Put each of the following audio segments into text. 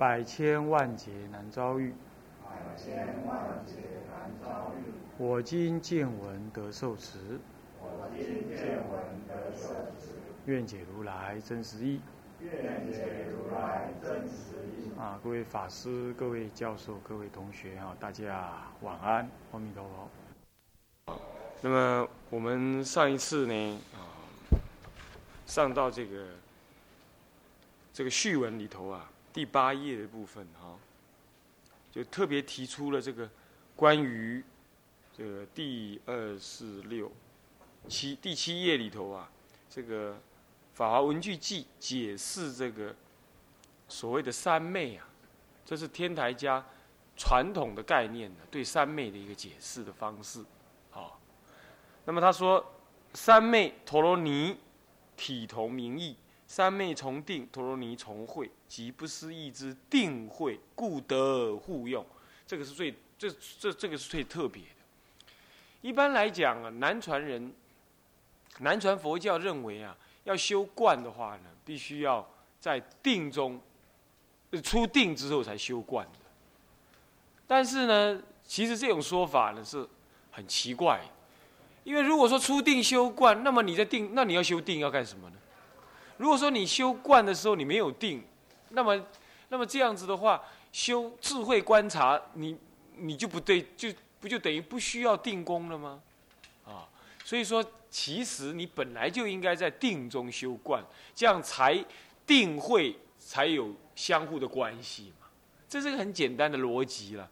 百千万劫难遭遇。百千万劫难遭遇。我今见闻得受持。我今见闻得受持。愿解如来真实义。愿解如来真实义。啊，各位法师、各位教授、各位同学啊，大家晚安，阿弥陀佛。那么我们上一次呢，啊，上到这个这个序文里头啊，第八页的部分哈，就特别提出了这个关于这个第二四六七第七页里头啊，这个《法华文具记》解释这个所谓的三昧啊，这是天台家传统的概念，对三昧的一个解释的方式，好。那么他说：“三昧陀罗尼，体同名义；三昧从定，陀罗尼从会，即不思议之定会，故得互用。这个是最这这这个是最特别的。一般来讲啊，南传人、南传佛教认为啊，要修观的话呢，必须要在定中出定之后才修观的。但是呢，其实这种说法呢是很奇怪。”因为如果说初定修观，那么你在定，那你要修定要干什么呢？如果说你修观的时候你没有定，那么，那么这样子的话，修智慧观察，你你就不对，就不就等于不需要定功了吗？啊，所以说其实你本来就应该在定中修观，这样才定会才有相互的关系嘛。这是个很简单的逻辑了。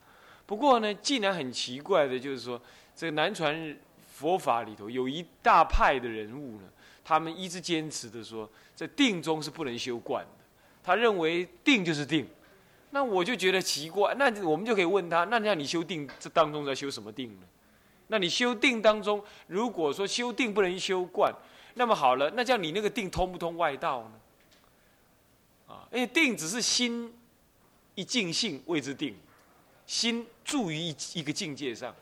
不过呢，既然很奇怪的就是说，这个南传。佛法里头有一大派的人物呢，他们一直坚持的说，在定中是不能修观的。他认为定就是定，那我就觉得奇怪。那我们就可以问他，那让你修定这当中在修什么定呢？那你修定当中，如果说修定不能修观，那么好了，那叫你那个定通不通外道呢？啊，因为定只是心一尽性谓之定，心住于一一个境界上。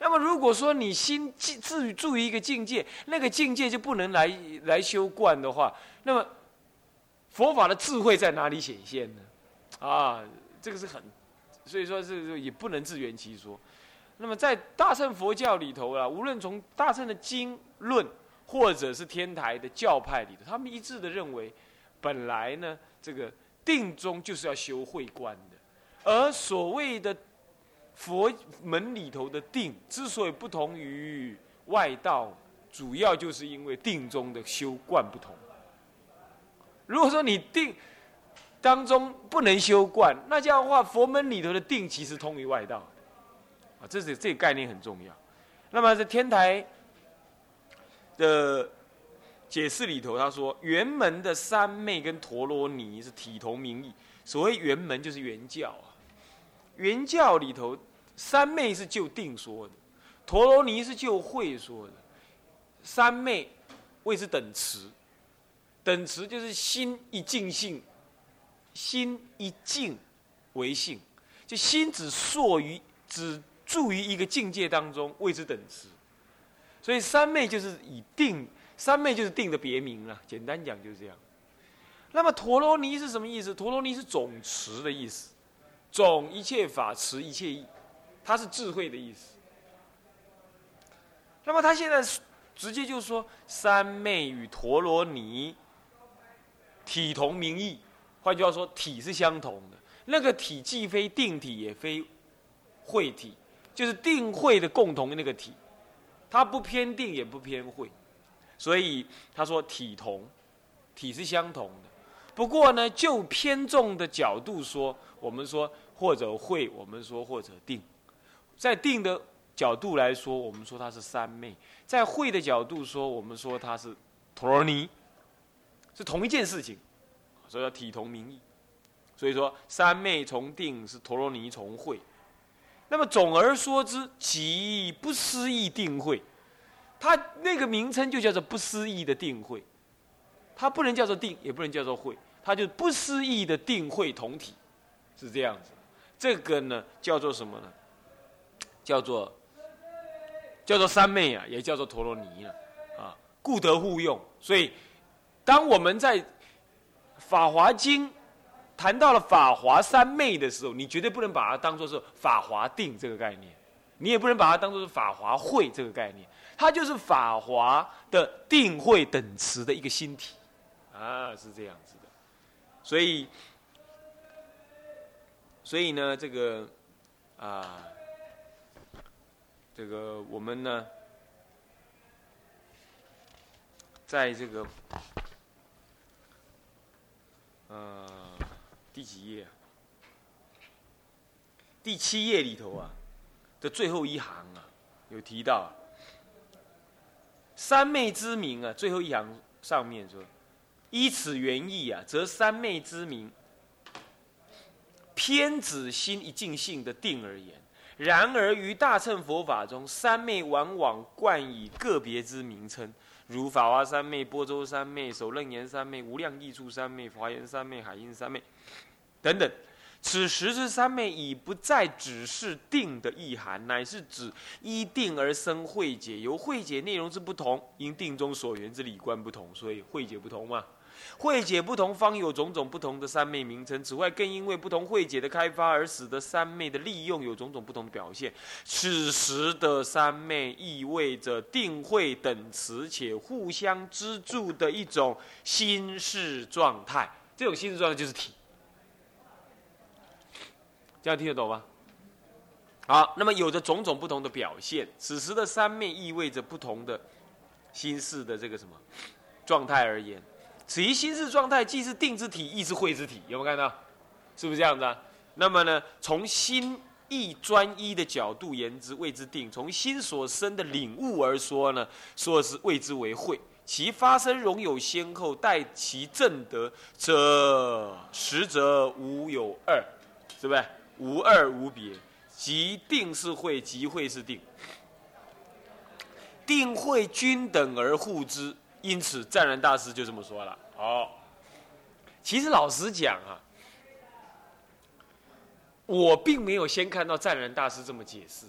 那么，如果说你心至于住于一个境界，那个境界就不能来来修观的话，那么佛法的智慧在哪里显现呢？啊，这个是很，所以说这个也不能自圆其说。那么在大乘佛教里头啊，无论从大乘的经论，或者是天台的教派里头，他们一致的认为，本来呢，这个定中就是要修慧观的，而所谓的。佛门里头的定之所以不同于外道，主要就是因为定中的修观不同。如果说你定当中不能修观，那这样的话，佛门里头的定其实通于外道啊，这是这个概念很重要。那么在天台的解释里头，他说圆门的三昧跟陀罗尼是体同名义。所谓圆门就是圆教啊。圆教里头，三昧是就定说的，陀罗尼是就会说的。三昧谓之等持，等持就是心一静性，心一静为性，就心只缩于只住于一个境界当中，谓之等持。所以三昧就是以定，三昧就是定的别名了。简单讲就是这样。那么陀罗尼是什么意思？陀罗尼是总持的意思。总一切法持一切意，它是智慧的意思。那么他现在直接就说三昧与陀罗尼体同名义，换句话说，体是相同的。那个体既非定体，也非会体，就是定会的共同那个体，它不偏定，也不偏会，所以他说体同，体是相同的。不过呢，就偏重的角度说，我们说。或者会，我们说或者定，在定的角度来说，我们说它是三昧；在会的角度说，我们说它是陀罗尼，是同一件事情，所以要体同名义。所以说三昧从定是陀罗尼从会。那么总而说之，即不思议定会，它那个名称就叫做不思议的定会，它不能叫做定，也不能叫做会，它就不思议的定会同体，是这样子。这个呢叫做什么呢？叫做叫做三昧啊，也叫做陀罗尼啊，啊，故得互用。所以，当我们在《法华经》。谈到了法华三昧的时候，你绝对不能把它当做是法华定这个概念，你也不能把它当做是法华会这个概念，它就是法华的定会等词的一个新体，啊，是这样子的。所以，所以呢，这个啊，这个我们呢，在这个，呃。第几页？第七页里头啊的最后一行啊，有提到三昧之名啊。最后一行上面说：“依此原意啊，则三昧之名偏指心一尽性的定而言。然而于大乘佛法中，三昧往往冠以个别之名称。”如法华三昧、波州三昧、首楞严三昧、无量义处三昧、华严三昧、海印三昧等等，此时之三昧已不再只是定的意涵，乃是指依定而生慧解，由慧解内容之不同，因定中所缘之理观不同，所以慧解不同嘛。慧解不同，方有种种不同的三昧名称。此外，更因为不同慧解的开发，而使得三昧的利用有种种不同的表现。此时的三昧意味着定慧等词，且互相资助的一种心事状态。这种心事状态就是体。这样听得懂吗？好，那么有着种种不同的表现。此时的三昧意味着不同的心事的这个什么状态而言。此一心事状态，既是定之体，亦是慧之体。有没有看到？是不是这样子啊？那么呢，从心意专一的角度言之，谓之定；从心所生的领悟而说呢，说是谓之为慧。其发生容有先后，待其正得，则实则无有二，是不是？无二无别，即定是慧，即慧是定，定慧均等而互之。因此，湛然大师就这么说了。哦，其实老实讲啊，我并没有先看到湛然大师这么解释。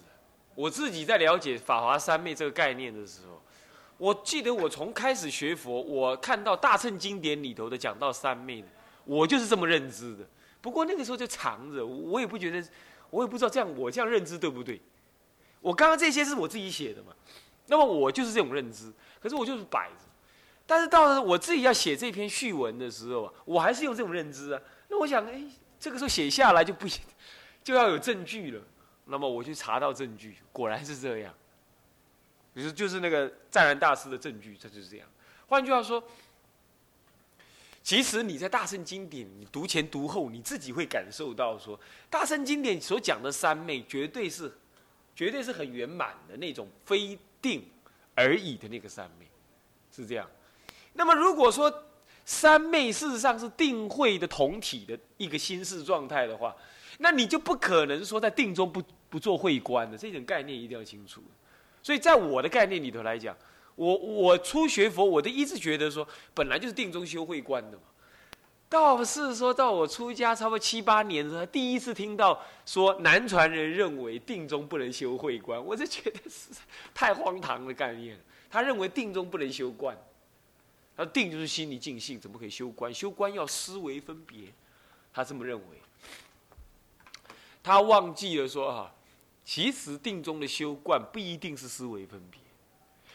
我自己在了解法华三昧这个概念的时候，我记得我从开始学佛，我看到大乘经典里头的讲到三昧的，我就是这么认知的。不过那个时候就藏着，我也不觉得，我也不知道这样我这样认知对不对。我刚刚这些是我自己写的嘛，那么我就是这种认知，可是我就是摆着。但是到了我自己要写这篇序文的时候啊，我还是用这种认知啊。那我想，哎，这个时候写下来就不，就要有证据了。那么我去查到证据，果然是这样。比如就是那个湛然大师的证据，这就是这样。换句话说，其实你在大圣经典，你读前读后，你自己会感受到说，大圣经典所讲的三昧，绝对是，绝对是很圆满的那种非定而已的那个三昧，是这样。那么如果说三昧事实上是定慧的同体的一个心事状态的话，那你就不可能说在定中不不做会观的这种概念一定要清楚。所以在我的概念里头来讲，我我初学佛，我都一直觉得说本来就是定中修会观的嘛。倒是说到我出家差不多七八年的时候，第一次听到说南传人认为定中不能修会观，我就觉得是太荒唐的概念。他认为定中不能修观。他定就是心理尽性，怎么可以修观？修观要思维分别，他这么认为。他忘记了说啊，其实定中的修观不一定是思维分别，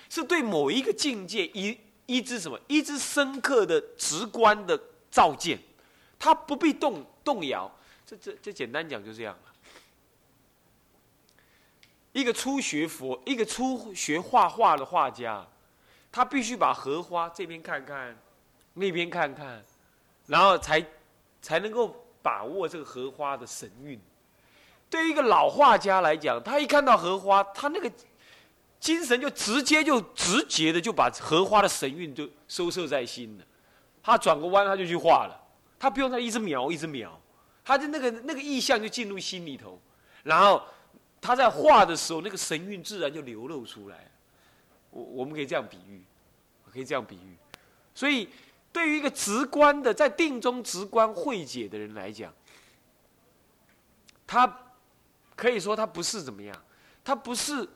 是对某一个境界一一支什么一支深刻的直观的照见，他不必动动摇。这这这简单讲就这样了。一个初学佛，一个初学画画的画家。他必须把荷花这边看看，那边看看，然后才才能够把握这个荷花的神韵。对于一个老画家来讲，他一看到荷花，他那个精神就直接就直接的就把荷花的神韵就收摄在心了。他转个弯他就去画了，他不用再一直描一直描，他的那个那个意象就进入心里头，然后他在画的时候，那个神韵自然就流露出来。我们可以这样比喻，可以这样比喻。所以，对于一个直观的在定中直观会解的人来讲，他可以说他不是怎么样，他不是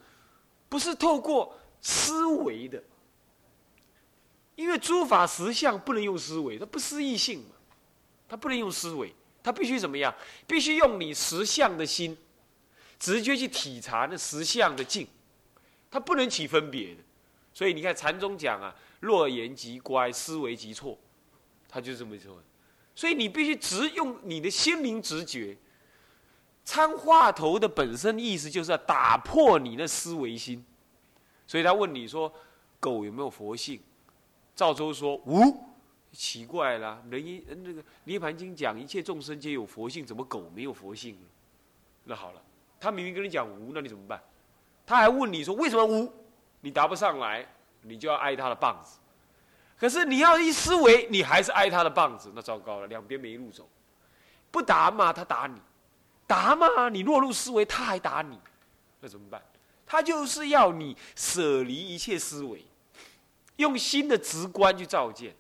不是透过思维的，因为诸法实相不能用思维，它不思议性嘛，它不能用思维，它必须怎么样？必须用你实相的心，直接去体察那实相的境。他不能起分别的，所以你看禅宗讲啊，若言即乖，思维即错，他就这么说。所以你必须直用你的心灵直觉。参话头的本身意思就是要打破你的思维心。所以他问你说，狗有没有佛性？赵州说无，奇怪了，人一那个《涅盘经》讲一切众生皆有佛性，怎么狗没有佛性呢？那好了，他明明跟你讲无，那你怎么办？他还问你说为什么无？你答不上来，你就要挨他的棒子。可是你要一思维，你还是挨他的棒子，那糟糕了，两边没路走。不答嘛，他打你；答嘛，你落入思维，他还打你，那怎么办？他就是要你舍离一切思维，用新的直观去照见，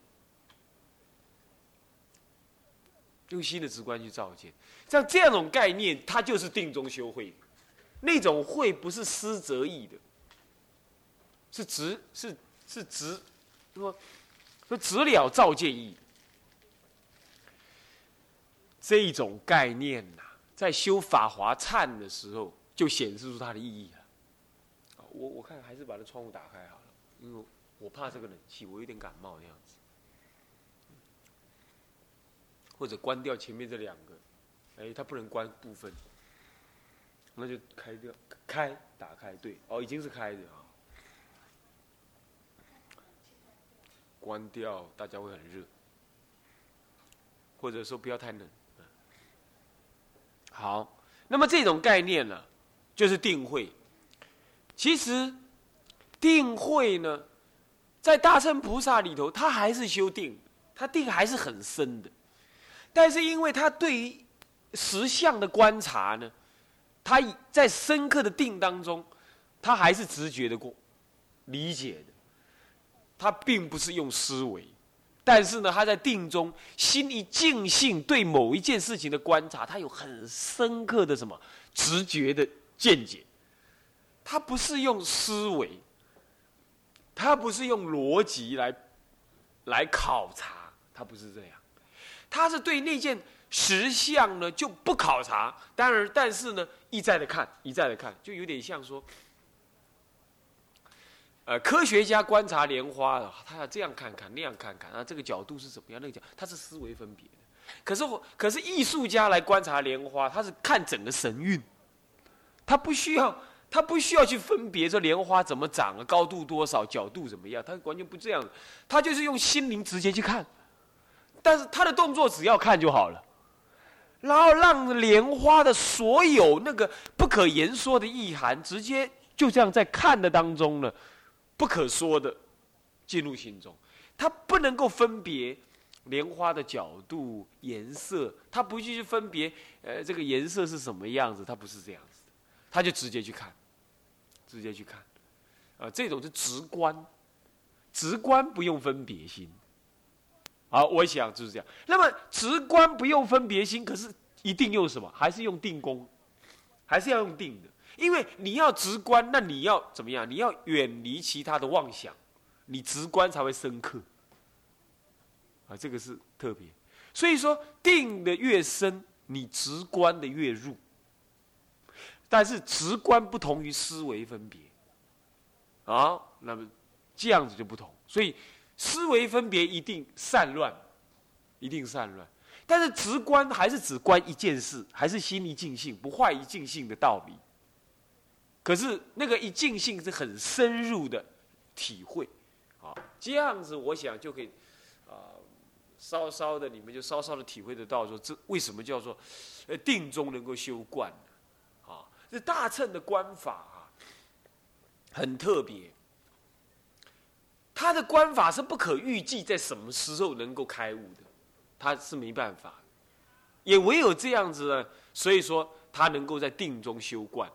用新的直观去照见。像这样种概念，它就是定中修慧。那种会不是思则意的，是直是是直，说说直了照见意。这一种概念呐，在修法华忏的时候就显示出它的意义了。我我看还是把这窗户打开好了，因为我怕这个冷气，我有点感冒的样子。或者关掉前面这两个，哎，它不能关部分。那就开掉，开，打开，对，哦，已经是开的啊。关掉，大家会很热，或者说不要太冷。好，那么这种概念呢，就是定慧。其实，定慧呢，在大乘菩萨里头，他还是修定，他定还是很深的，但是因为他对于实相的观察呢。他在深刻的定当中，他还是直觉的过理解的，他并不是用思维，但是呢，他在定中心一静性对某一件事情的观察，他有很深刻的什么直觉的见解，他不是用思维，他不是用逻辑来来考察，他不是这样，他是对那件。实相呢就不考察，当然，但是呢一再的看，一再的看，就有点像说，呃，科学家观察莲花，他要这样看看，那样看看，啊，这个角度是怎么样？那个角，他是思维分别的。可是，可是艺术家来观察莲花，他是看整个神韵，他不需要，他不需要去分别这莲花怎么长啊，高度多少，角度怎么样，他完全不这样，他就是用心灵直接去看，但是他的动作只要看就好了。然后让莲花的所有那个不可言说的意涵，直接就这样在看的当中呢，不可说的进入心中。他不能够分别莲花的角度、颜色，他不去分别，呃，这个颜色是什么样子，他不是这样子的，他就直接去看，直接去看，啊，这种是直观，直观不用分别心。好，我想就是这样。那么直观不用分别心，可是一定用什么？还是用定功，还是要用定的。因为你要直观，那你要怎么样？你要远离其他的妄想，你直观才会深刻。啊，这个是特别。所以说，定的越深，你直观的越入。但是直观不同于思维分别。啊，那么这样子就不同。所以。思维分别一定散乱，一定散乱，但是直观还是只观一件事，还是心一尽性，不坏一尽性的道理。可是那个一尽性是很深入的体会，啊，这样子我想就可以，啊，稍稍的你们就稍稍的体会得到说，这为什么叫做，呃，定中能够修观呢？啊，这大乘的观法啊，很特别。他的观法是不可预计在什么时候能够开悟的，他是没办法。也唯有这样子呢，所以说他能够在定中修观，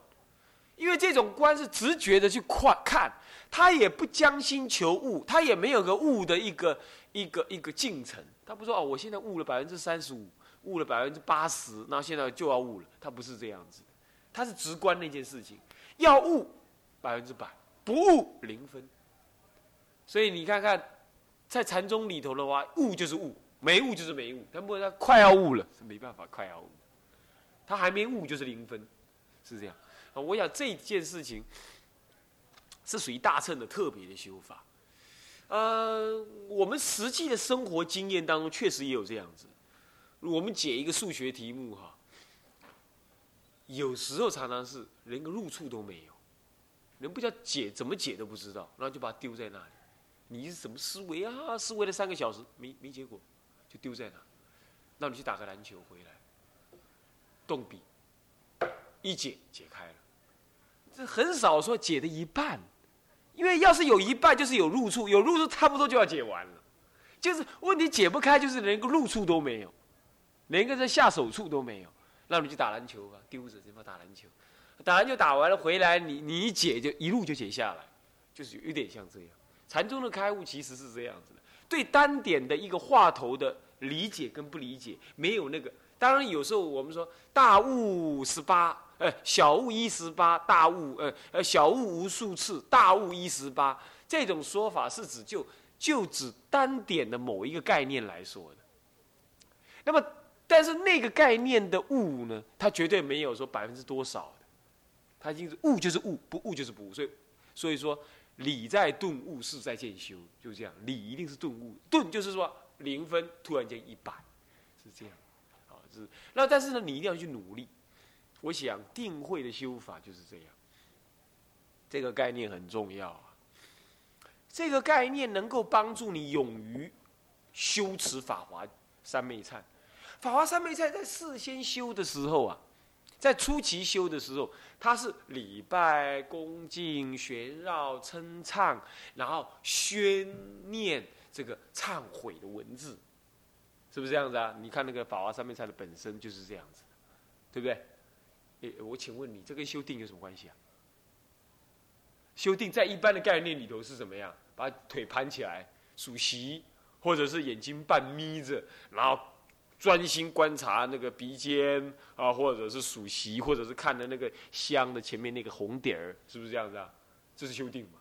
因为这种观是直觉的去看，看他也不将心求悟，他也没有个悟的一个一个一个进程。他不说哦，我现在悟了百分之三十五，悟了百分之八十，那现在就要悟了。他不是这样子，他是直观那件事情，要悟百分之百，不悟零分。所以你看看，在禅宗里头的话，悟就是悟。没悟就是没悟，他不他快要悟了，是没办法快要悟，他还没悟就是零分，是这样。我想这件事情是属于大乘的特别的修法。呃，我们实际的生活经验当中确实也有这样子。我们解一个数学题目哈，有时候常常是连个入处都没有，人不知道解怎么解都不知道，然后就把它丢在那里。你是什么思维啊？思维了三个小时没没结果。就丢在那，那你去打个篮球回来，动笔，一解解开了。这很少说解的一半，因为要是有一半，就是有入处，有入处差不多就要解完了。就是问题解不开，就是连个入处都没有，连个这下手处都没有。那你去打篮球吧，丢着，怎么打篮球？打篮球打完了回来，你你一解就一路就解下来，就是有点像这样。禅宗的开悟其实是这样子的。对单点的一个话头的理解跟不理解，没有那个。当然，有时候我们说大悟十八，呃，小悟一十八，大悟，呃呃，小悟无数次，大悟一十八。这种说法是指就就指单点的某一个概念来说的。那么，但是那个概念的悟呢，它绝对没有说百分之多少的，它就是悟就是悟，不悟就是不悟。所以，所以说。理在顿悟，事在渐修，就这样。理一定是顿悟，顿就是说零分突然间一百，是这样。啊，是那但是呢，你一定要去努力。我想定慧的修法就是这样。这个概念很重要啊。这个概念能够帮助你勇于修持法华三昧忏。法华三昧忏在事先修的时候啊。在初期修的时候，它是礼拜、恭敬、旋绕、称唱，然后宣念这个忏悔的文字，是不是这样子啊？你看那个法华三昧忏的本身就是这样子，对不对？诶，我请问你，这跟修订有什么关系啊？修订在一般的概念里头是怎么样？把腿盘起来数息，或者是眼睛半眯着，然后。专心观察那个鼻尖啊，或者是数息，或者是看的那个香的前面那个红点儿，是不是这样子啊？这是修订嘛？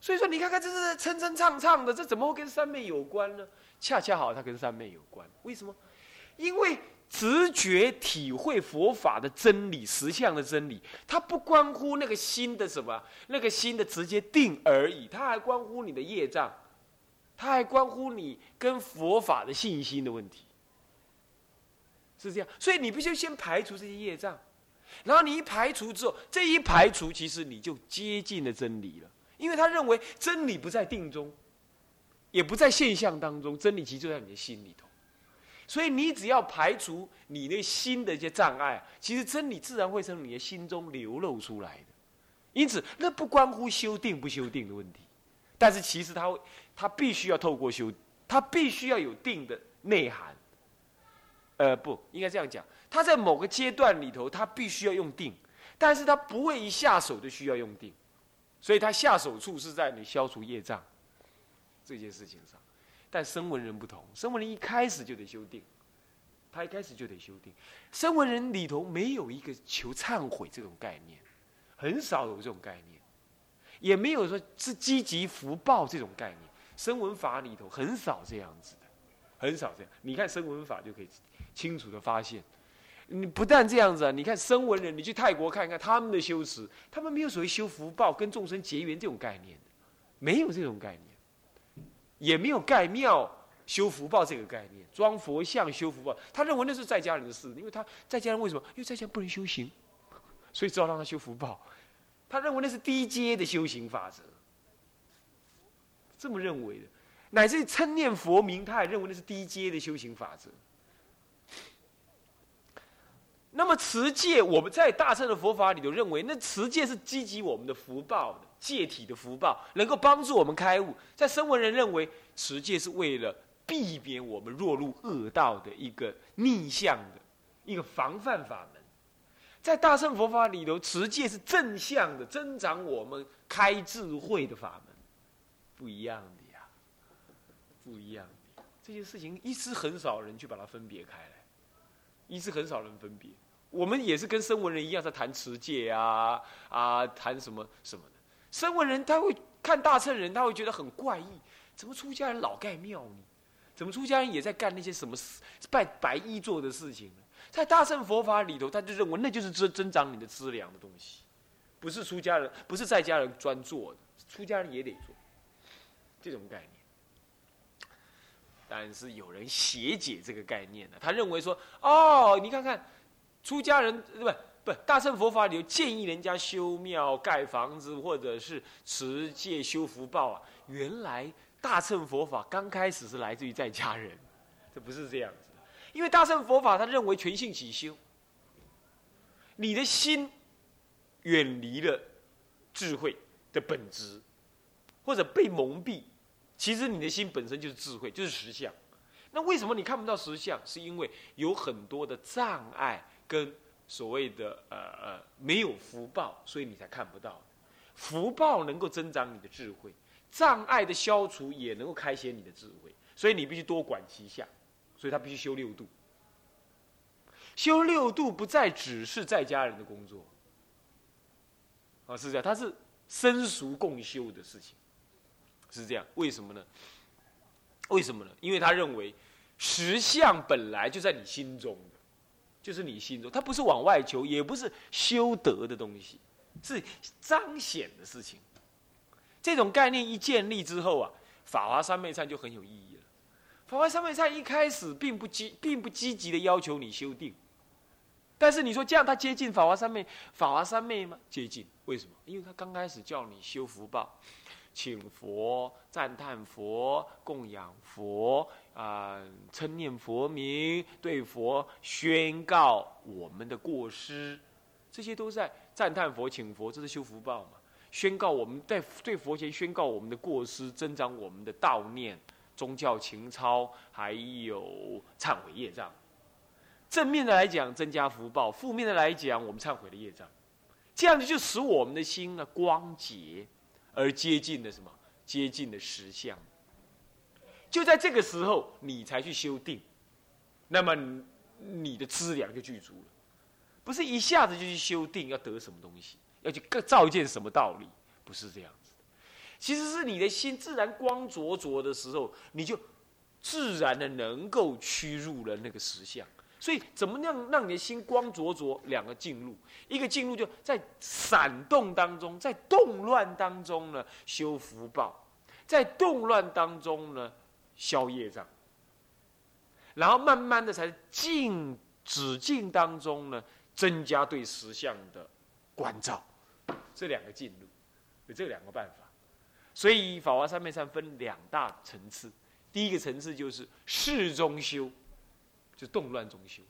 所以说，你看看这是撑撑唱唱的，这怎么会跟三昧有关呢？恰恰好，它跟三昧有关。为什么？因为直觉体会佛法的真理、实相的真理，它不关乎那个心的什么，那个心的直接定而已，它还关乎你的业障，它还关乎你跟佛法的信心的问题。是这样，所以你必须先排除这些业障，然后你一排除之后，这一排除，其实你就接近了真理了。因为他认为真理不在定中，也不在现象当中，真理其实就在你的心里头。所以你只要排除你那心的一些障碍，其实真理自然会从你的心中流露出来的。因此，那不关乎修定不修定的问题，但是其实他他必须要透过修，他必须要有定的内涵。呃，不应该这样讲。他在某个阶段里头，他必须要用定，但是他不会一下手就需要用定，所以他下手处是在你消除业障这件事情上。但声闻人不同，声闻人一开始就得修定，他一开始就得修定。声闻人里头没有一个求忏悔这种概念，很少有这种概念，也没有说是积极福报这种概念。声闻法里头很少这样子的，很少这样。你看声闻法就可以。清楚的发现，你不但这样子啊！你看声闻人，你去泰国看看他们的修持，他们没有所谓修福报、跟众生结缘这种概念，没有这种概念，也没有盖庙修福报这个概念，装佛像修福报。他认为那是在家人的事，因为他在家人为什么？因为在家不能修行，所以只好让他修福报。他认为那是低阶的修行法则，这么认为的，乃至称念佛名，他也认为那是低阶的修行法则。那么持戒，我们在大乘的佛法里头认为，那持戒是积极我们的福报的戒体的福报，能够帮助我们开悟。在声闻人认为，持戒是为了避免我们落入恶道的一个逆向的一个防范法门。在大乘佛法里头，持戒是正向的，增长我们开智慧的法门，不一样的呀，不一样的。这些事情一直很少人去把它分别开来，一直很少人分别。我们也是跟声闻人一样在谈持戒啊啊，谈什么什么的。声闻人他会看大乘人，他会觉得很怪异，怎么出家人老盖庙呢？怎么出家人也在干那些什么拜白衣做的事情呢？在大乘佛法里头，他就认为那就是增增长你的资粮的东西，不是出家人，不是在家人专做的，出家人也得做，这种概念。但是有人邪解这个概念呢，他认为说，哦，你看看，出家人对不大乘佛法里头建议人家修庙、盖房子，或者是持戒修福报啊，原来大乘佛法刚开始是来自于在家人，这不是这样子。因为大乘佛法，他认为全性起修，你的心远离了智慧的本质，或者被蒙蔽，其实你的心本身就是智慧，就是实相。那为什么你看不到实相？是因为有很多的障碍跟所谓的呃呃没有福报，所以你才看不到。福报能够增长你的智慧，障碍的消除也能够开显你的智慧，所以你必须多管齐下。所以他必须修六度。修六度不再只是在家人的工作，啊，是这样，他是生熟共修的事情，是这样。为什么呢？为什么呢？因为他认为实相本来就在你心中，就是你心中，它不是往外求，也不是修德的东西，是彰显的事情。这种概念一建立之后啊，法华三昧忏就很有意义了。法华三昧忏一开始并不积，并不积极的要求你修定，但是你说这样他接近法华三昧，法华三昧吗？接近，为什么？因为他刚开始叫你修福报，请佛、赞叹佛、供养佛啊，称念佛名，对佛宣告我们的过失，这些都在赞叹佛、请佛，这是修福报嘛？宣告我们在对佛前宣告我们的过失，增长我们的道念。宗教情操，还有忏悔业障。正面的来讲，增加福报；负面的来讲，我们忏悔的业障。这样子就使我们的心呢光洁，而接近了什么？接近了实相。就在这个时候，你才去修定，那么你的资粮就具足了。不是一下子就去修定，要得什么东西，要去造一件什么道理？不是这样子。其实是你的心自然光灼灼的时候，你就自然的能够趋入了那个实相。所以，怎么样让你的心光灼灼？两个进入，一个进入就在闪动当中，在动乱当中呢修福报，在动乱当中呢消业障，然后慢慢的才静止静当中呢增加对实相的关照。这两个进入，有这两个办法。所以法华三昧禅分两大层次，第一个层次就是事中修，就动乱中修，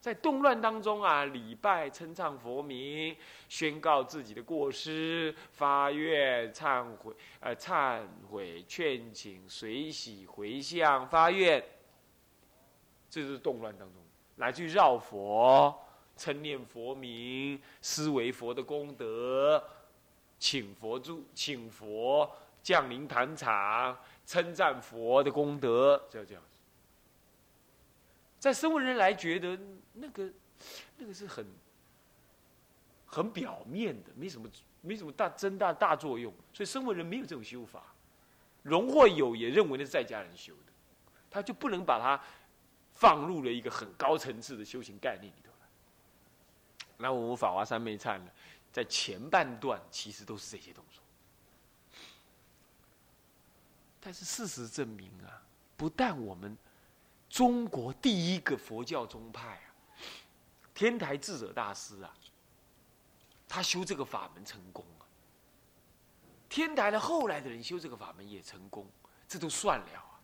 在动乱当中啊，礼拜、称唱佛名，宣告自己的过失，发愿、忏悔、呃忏悔、劝请、随喜、回向、发愿，这是动乱当中，来去绕佛、称念佛名、思维佛的功德。请佛助，请佛降临坛场，称赞佛的功德，就这样。在声闻人来觉得那个，那个是很很表面的，没什么没什么大增大大作用，所以声闻人没有这种修法。荣或有也认为那是在家人修的，他就不能把它放入了一个很高层次的修行概念里头来。那我们法华三昧忏呢？在前半段，其实都是这些动作。但是事实证明啊，不但我们中国第一个佛教宗派啊，天台智者大师啊，他修这个法门成功啊。天台的后来的人修这个法门也成功，这都算了啊。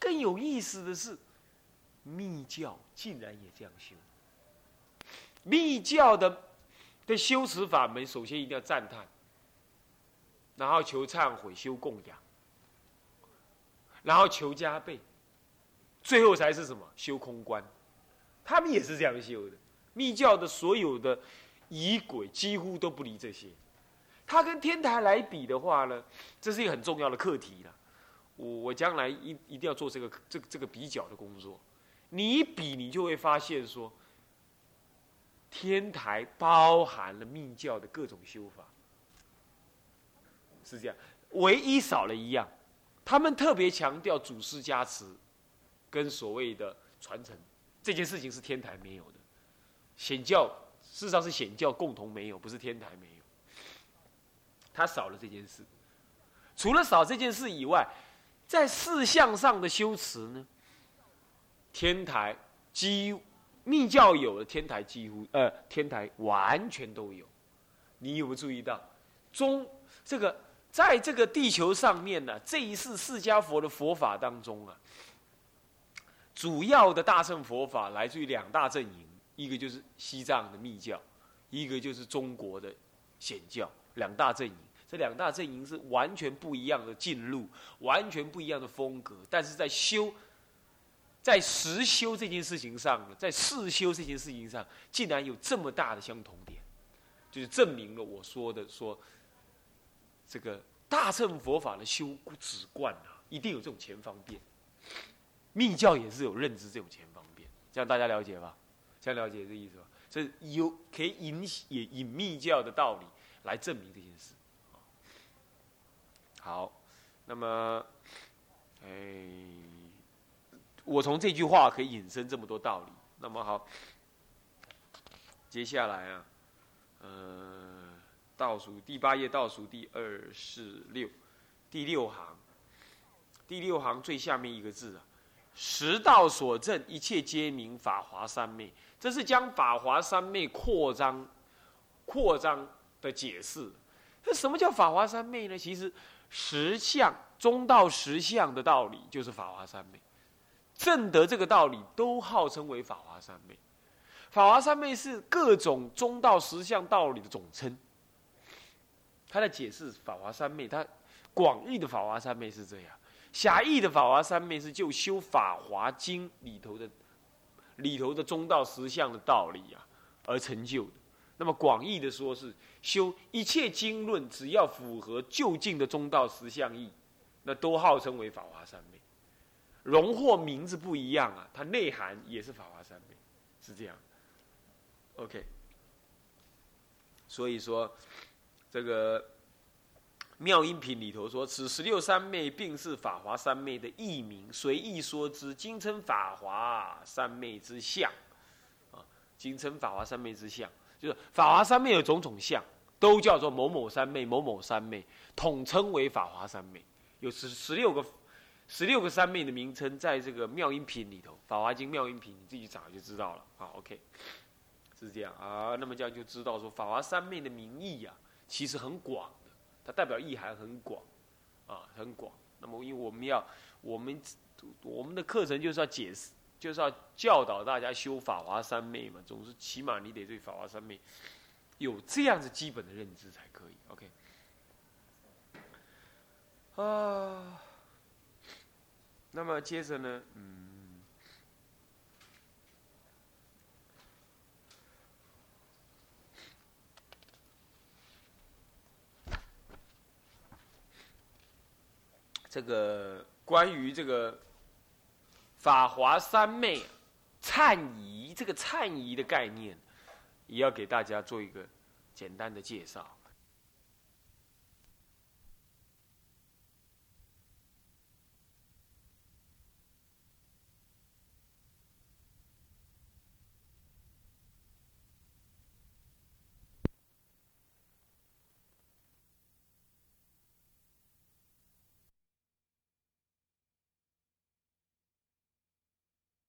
更有意思的是，密教竟然也这样修。密教的。的修持法门，首先一定要赞叹，然后求忏悔、修供养，然后求加倍，最后才是什么？修空观。他们也是这样修的。密教的所有的仪轨几乎都不离这些。他跟天台来比的话呢，这是一个很重要的课题了。我我将来一一定要做这个这个这个比较的工作。你一比，你就会发现说，天台包含了密教的各种修法，是这样。唯一少了一样，他们特别强调祖师加持，跟所谓的传承这件事情是天台没有的。显教事实上是显教共同没有，不是天台没有。他少了这件事。除了少这件事以外，在事项上的修持呢？天台几乎密教有的天台几乎呃天台完全都有，你有没有注意到？中这个在这个地球上面呢，这一世释迦佛的佛法当中啊，主要的大乘佛法来自于两大阵营，一个就是西藏的密教，一个就是中国的显教，两大阵营。这两大阵营是完全不一样的进路，完全不一样的风格，但是在修。在实修这件事情上，在事修这件事情上，竟然有这么大的相同点，就是证明了我说的说，这个大乘佛法的修止观啊，一定有这种前方便。密教也是有认知这种钱方便，这样大家了解吧？这样了解这意思吧？这有可以引引引密教的道理来证明这件事。好，那么，哎。我从这句话可以引申这么多道理。那么好，接下来啊，呃，倒数第八页倒数第二四六，第六行，第六行最下面一个字啊，十道所证，一切皆名法华三昧。这是将法华三昧扩张、扩张的解释。那什么叫法华三昧呢？其实实相中道实相的道理就是法华三昧。正得这个道理，都号称为法华三昧。法华三昧是各种中道实相道理的总称。他在解释法华三昧，他广义的法华三昧是这样，狭义的法华三昧是就修法华经里头的里头的中道实相的道理啊而成就的。那么广义的说是修一切经论，只要符合就近的中道实相义，那都号称为法华三昧。荣获名字不一样啊，它内涵也是法华三昧，是这样。OK，所以说这个妙音品里头说，此十六三昧并是法华三昧的译名，随意说之，今称法华三昧之相。啊，今称法华三昧之相，就是法华三昧有种种相，都叫做某某三昧、某某三昧，统称为法华三昧，有十十六个。十六个三昧的名称，在这个妙音品里头，《法华经》妙音品，你自己找就知道了。好，OK，是这样啊。那么这样就知道说，法华三昧的名义呀，其实很广，代表意涵很广，啊，很广。那么，因为我们要，我们我们的课程就是要解释，就是要教导大家修法华三昧嘛。总是起码你得对法华三昧有这样子基本的认知才可以。OK，啊。那么接着呢，嗯，这个关于这个法华三昧忏仪这个忏仪的概念，也要给大家做一个简单的介绍。